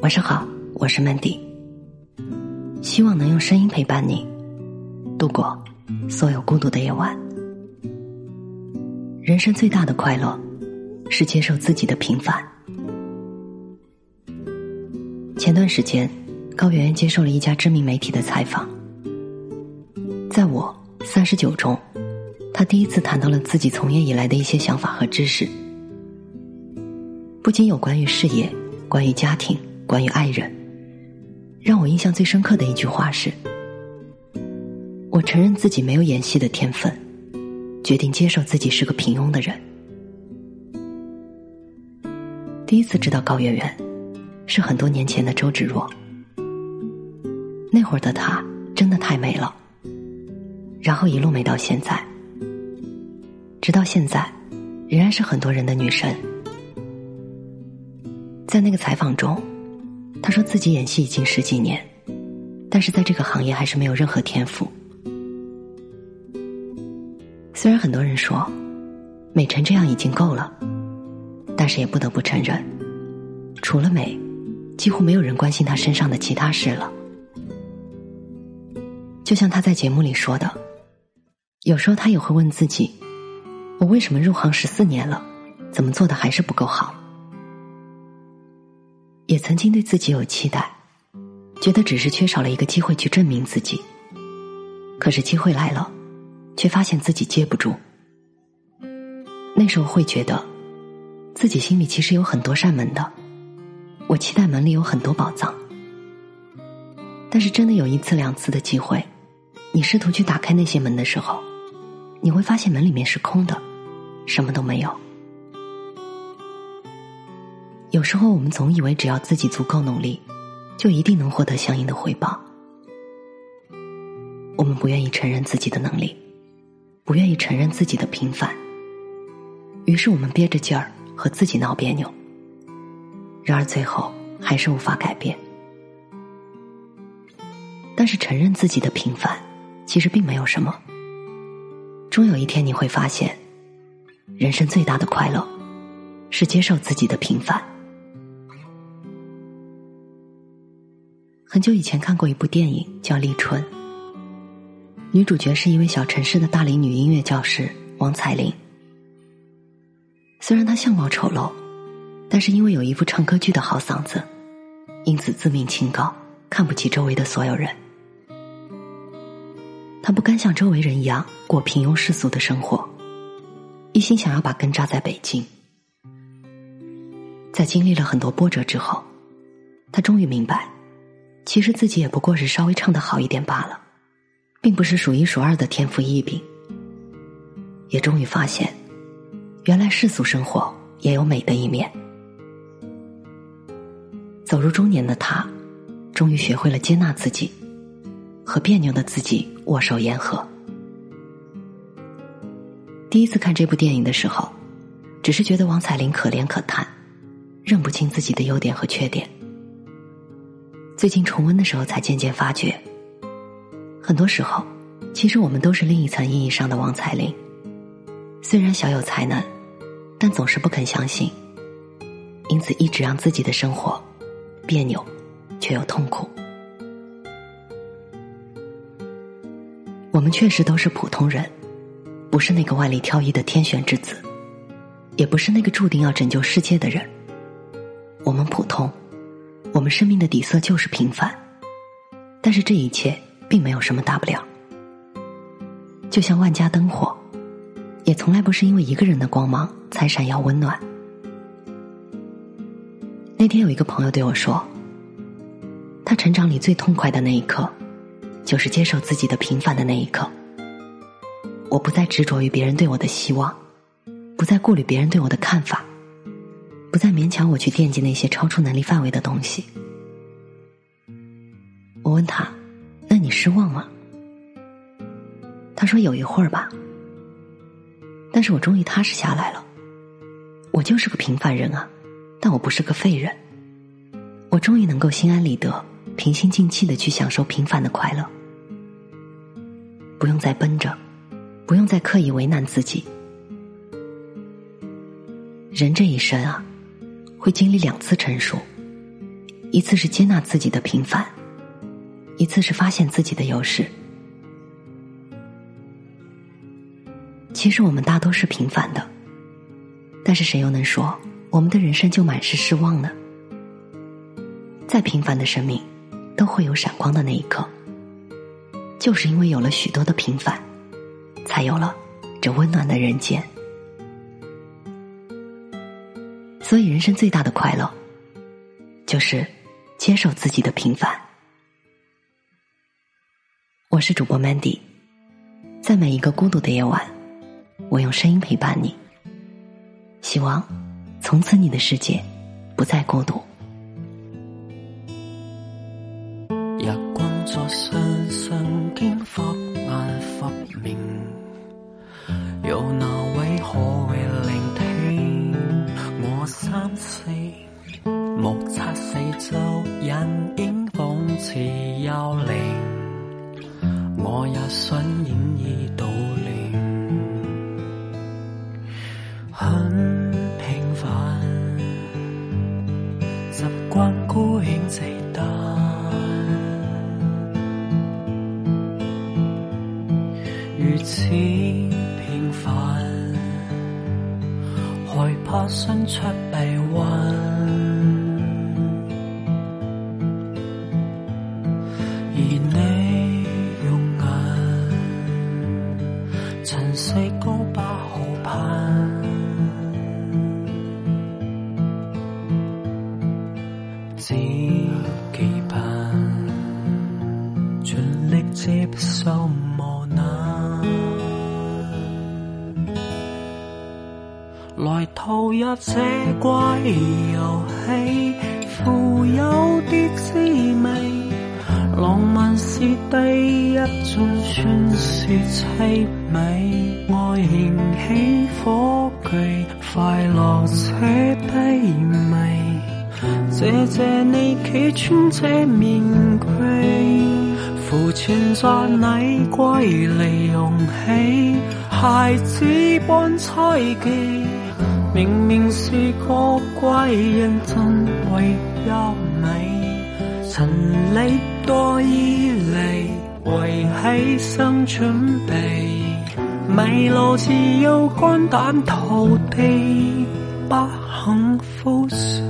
晚上好，我是 Mandy，希望能用声音陪伴你度过所有孤独的夜晚。人生最大的快乐是接受自己的平凡。前段时间，高圆圆接受了一家知名媒体的采访，在我三十九中，她第一次谈到了自己从业以来的一些想法和知识，不仅有关于事业，关于家庭。关于爱人，让我印象最深刻的一句话是：“我承认自己没有演戏的天分，决定接受自己是个平庸的人。”第一次知道高圆圆，是很多年前的周芷若。那会儿的她真的太美了，然后一路美到现在，直到现在，仍然是很多人的女神。在那个采访中。他说自己演戏已经十几年，但是在这个行业还是没有任何天赋。虽然很多人说美成这样已经够了，但是也不得不承认，除了美，几乎没有人关心他身上的其他事了。就像他在节目里说的，有时候他也会问自己：我为什么入行十四年了，怎么做的还是不够好？也曾经对自己有期待，觉得只是缺少了一个机会去证明自己。可是机会来了，却发现自己接不住。那时候会觉得，自己心里其实有很多扇门的，我期待门里有很多宝藏。但是真的有一次两次的机会，你试图去打开那些门的时候，你会发现门里面是空的，什么都没有。有时候我们总以为只要自己足够努力，就一定能获得相应的回报。我们不愿意承认自己的能力，不愿意承认自己的平凡，于是我们憋着劲儿和自己闹别扭。然而最后还是无法改变。但是承认自己的平凡，其实并没有什么。终有一天你会发现，人生最大的快乐，是接受自己的平凡。很久以前看过一部电影，叫《立春》。女主角是一位小城市的大龄女音乐教师王彩玲。虽然她相貌丑陋，但是因为有一副唱歌剧的好嗓子，因此自命清高，看不起周围的所有人。她不甘像周围人一样过平庸世俗的生活，一心想要把根扎在北京。在经历了很多波折之后，她终于明白。其实自己也不过是稍微唱的好一点罢了，并不是数一数二的天赋异禀。也终于发现，原来世俗生活也有美的一面。走入中年的他，终于学会了接纳自己，和别扭的自己握手言和。第一次看这部电影的时候，只是觉得王彩玲可怜可叹，认不清自己的优点和缺点。最近重温的时候，才渐渐发觉，很多时候，其实我们都是另一层意义上的王彩玲。虽然小有才能，但总是不肯相信，因此一直让自己的生活别扭，却又痛苦。我们确实都是普通人，不是那个万里挑一的天选之子，也不是那个注定要拯救世界的人。我们普通。我们生命的底色就是平凡，但是这一切并没有什么大不了。就像万家灯火，也从来不是因为一个人的光芒才闪耀温暖。那天有一个朋友对我说，他成长里最痛快的那一刻，就是接受自己的平凡的那一刻。我不再执着于别人对我的希望，不再顾虑别人对我的看法。不再勉强我去惦记那些超出能力范围的东西。我问他：“那你失望吗？”他说：“有一会儿吧。”但是我终于踏实下来了。我就是个平凡人啊，但我不是个废人。我终于能够心安理得、平心静气的去享受平凡的快乐，不用再奔着，不用再刻意为难自己。人这一生啊。会经历两次成熟，一次是接纳自己的平凡，一次是发现自己的优势。其实我们大都是平凡的，但是谁又能说我们的人生就满是失望呢？再平凡的生命，都会有闪光的那一刻。就是因为有了许多的平凡，才有了这温暖的人间。所以，人生最大的快乐，就是接受自己的平凡。我是主播 Mandy，在每一个孤独的夜晚，我用声音陪伴你。希望从此你的世界不再孤独。在身上经忽眼忽明，有哪怕伸出臂弯，而你用眼，曾四高不好攀，只期盼尽力接受。来投入这怪游戏，富有的滋味。浪漫是第一种算是凄美，爱燃起火炬，快乐且低微。谢谢你企穿这面具，浮存在你归嚟容起，孩子般猜忌。明明是个怪人，真为优美。陈力多依离为牺牲准备，迷路只有肝胆涂地，不幸福死。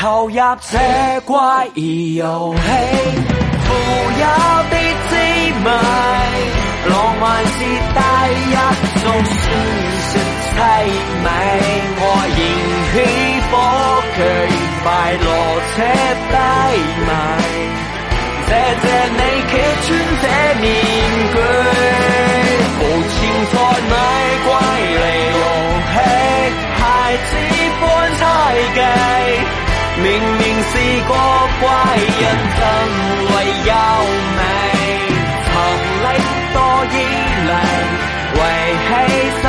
投入这怪异游戏，富有的滋味，浪漫是第一种宣泄凄美，我燃起火炬，快乐且低迷。是个怪人，真为有美，曾拎多依领为牺牲。